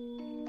Música